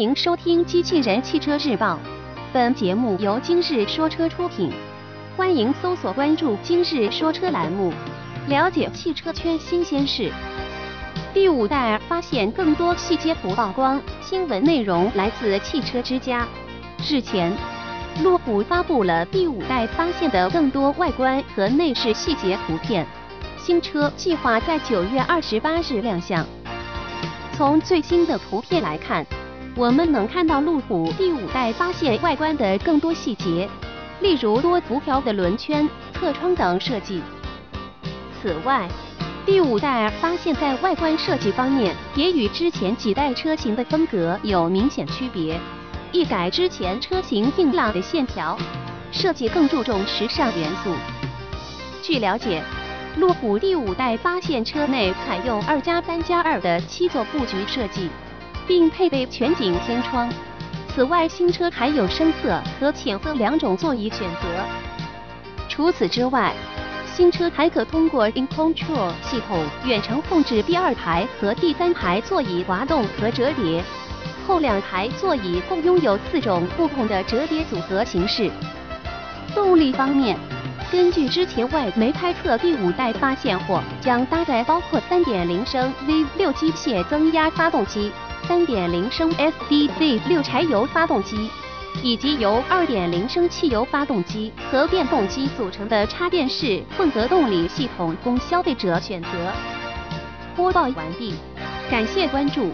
欢迎收听《机器人汽车日报》，本节目由今日说车出品。欢迎搜索关注“今日说车”栏目，了解汽车圈新鲜事。第五代发现更多细节图曝光，新闻内容来自汽车之家。日前，路虎发布了第五代发现的更多外观和内饰细节图片，新车计划在九月二十八日亮相。从最新的图片来看，我们能看到路虎第五代发现外观的更多细节，例如多辐条的轮圈、侧窗等设计。此外，第五代发现在外观设计方面也与之前几代车型的风格有明显区别，一改之前车型硬朗的线条，设计更注重时尚元素。据了解。路虎第五代发现车内采用二加三加二的七座布局设计，并配备全景天窗。此外，新车还有深色和浅色两种座椅选择。除此之外，新车还可通过 In Control 系统远程控制第二排和第三排座椅滑动和折叠。后两排座椅共拥有四种不同的折叠组合形式。动力方面。根据之前外媒猜测，第五代发现货将搭载包括3.0升 V6 机械增压发动机、3.0升 SDZ 六柴油发动机，以及由2.0升汽油发动机和电动机组成的插电式混合动力系统，供消费者选择。播报完毕，感谢关注。